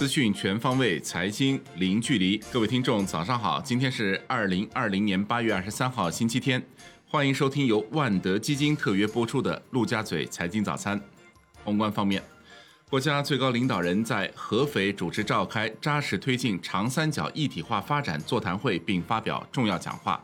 资讯全方位，财经零距离。各位听众，早上好！今天是二零二零年八月二十三号，星期天。欢迎收听由万德基金特约播出的《陆家嘴财经早餐》。宏观方面，国家最高领导人在合肥主持召开扎实推进长三角一体化发展座谈会，并发表重要讲话。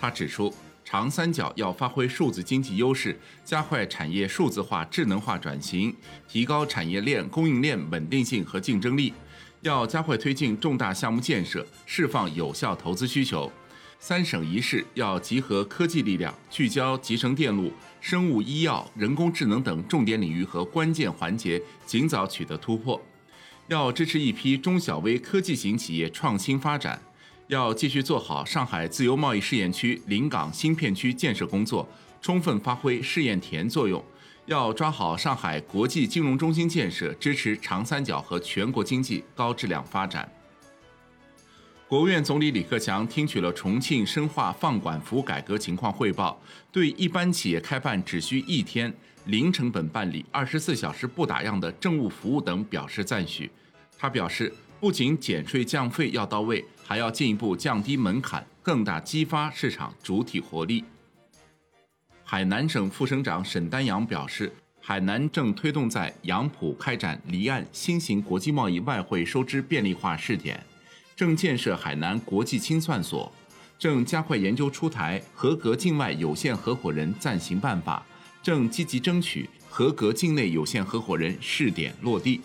他指出，长三角要发挥数字经济优势，加快产业数字化、智能化转型，提高产业链、供应链稳定性和竞争力。要加快推进重大项目建设，释放有效投资需求。三省一市要集合科技力量，聚焦集成电路、生物医药、人工智能等重点领域和关键环节，尽早取得突破。要支持一批中小微科技型企业创新发展。要继续做好上海自由贸易试验区临港新片区建设工作，充分发挥试验田作用。要抓好上海国际金融中心建设，支持长三角和全国经济高质量发展。国务院总理李克强听取了重庆深化放管服改革情况汇报，对一般企业开办只需一天、零成本办理、二十四小时不打烊的政务服务等表示赞许。他表示。不仅减税降费要到位，还要进一步降低门槛，更大激发市场主体活力。海南省副省长沈丹阳表示，海南正推动在杨浦开展离岸新型国际贸易外汇收支便利化试点，正建设海南国际清算所，正加快研究出台合格境外有限合伙人暂行办法，正积极争取合格境内有限合伙人试点落地。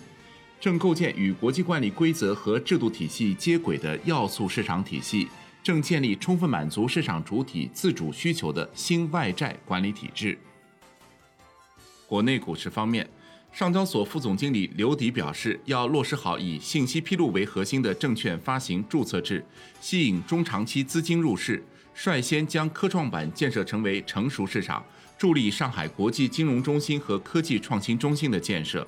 正构建与国际惯例规则和制度体系接轨的要素市场体系，正建立充分满足市场主体自主需求的新外债管理体制。国内股市方面，上交所副总经理刘迪表示，要落实好以信息披露为核心的证券发行注册制，吸引中长期资金入市，率先将科创板建设成为成熟市场，助力上海国际金融中心和科技创新中心的建设。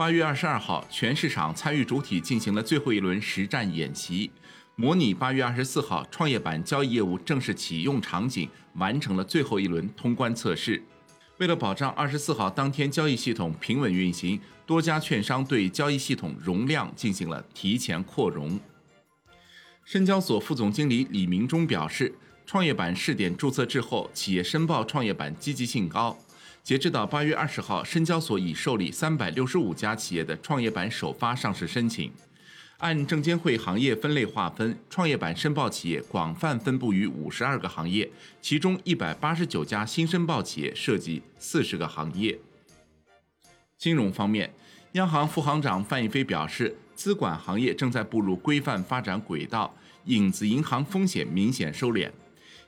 八月二十二号，全市场参与主体进行了最后一轮实战演习，模拟八月二十四号创业板交易业务正式启用场景，完成了最后一轮通关测试。为了保障二十四号当天交易系统平稳运行，多家券商对交易系统容量进行了提前扩容。深交所副总经理李明忠表示，创业板试点注册制后，企业申报创业板积极性高。截至到八月二十号，深交所已受理三百六十五家企业的创业板首发上市申请。按证监会行业分类划分，创业板申报企业广泛分布于五十二个行业，其中一百八十九家新申报企业涉及四十个行业。金融方面，央行副行长范一飞表示，资管行业正在步入规范发展轨道，影子银行风险明显收敛，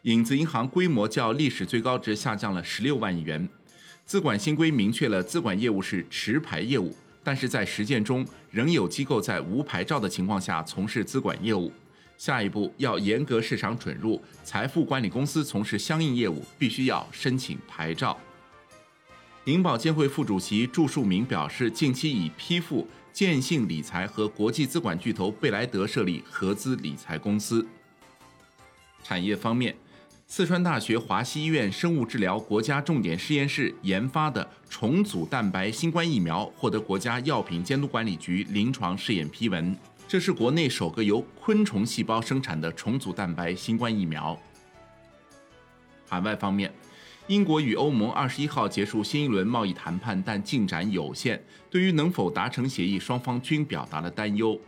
影子银行规模较历史最高值下降了十六万亿元。资管新规明确了资管业务是持牌业务，但是在实践中仍有机构在无牌照的情况下从事资管业务。下一步要严格市场准入，财富管理公司从事相应业务必须要申请牌照。银保监会副主席祝树明表示，近期已批复建信理财和国际资管巨头贝莱德设立合资理财公司。产业方面。四川大学华西医院生物治疗国家重点实验室研发的重组蛋白新冠疫苗获得国家药品监督管理局临床试验批文，这是国内首个由昆虫细胞生产的重组蛋白新冠疫苗。海外方面，英国与欧盟二十一号结束新一轮贸易谈判，但进展有限，对于能否达成协议，双方均表达了担忧。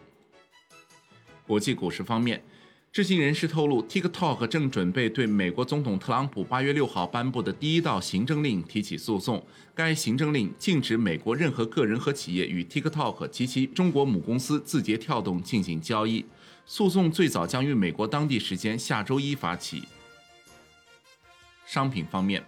国际股市方面。知情人士透露，TikTok 正准备对美国总统特朗普八月六号颁布的第一道行政令提起诉讼。该行政令禁止美国任何个人和企业与 TikTok 及其中国母公司字节跳动进行交易。诉讼最早将于美国当地时间下周一发起。商品方面，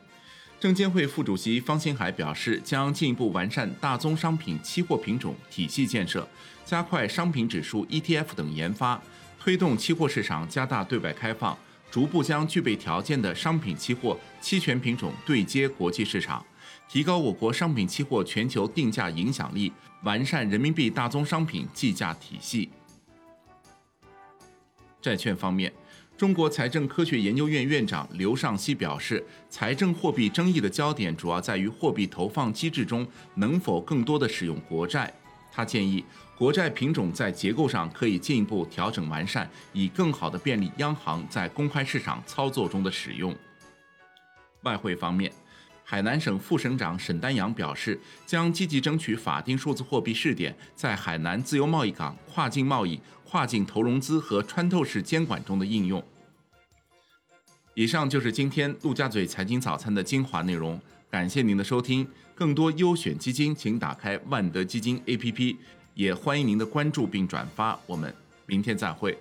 证监会副主席方星海表示，将进一步完善大宗商品期货品种体系建设，加快商品指数 ETF 等研发。推动期货市场加大对外开放，逐步将具备条件的商品期货期权品种对接国际市场，提高我国商品期货全球定价影响力，完善人民币大宗商品计价体系。债券方面，中国财政科学研究院院长刘尚希表示，财政货币争议的焦点主要在于货币投放机制中能否更多的使用国债。他建议，国债品种在结构上可以进一步调整完善，以更好地便利央行在公开市场操作中的使用。外汇方面，海南省副省长沈丹阳表示，将积极争取法定数字货币试点在海南自由贸易港跨境贸易、跨境投融资和穿透式监管中的应用。以上就是今天陆家嘴财经早餐的精华内容，感谢您的收听。更多优选基金，请打开万德基金 APP，也欢迎您的关注并转发。我们明天再会。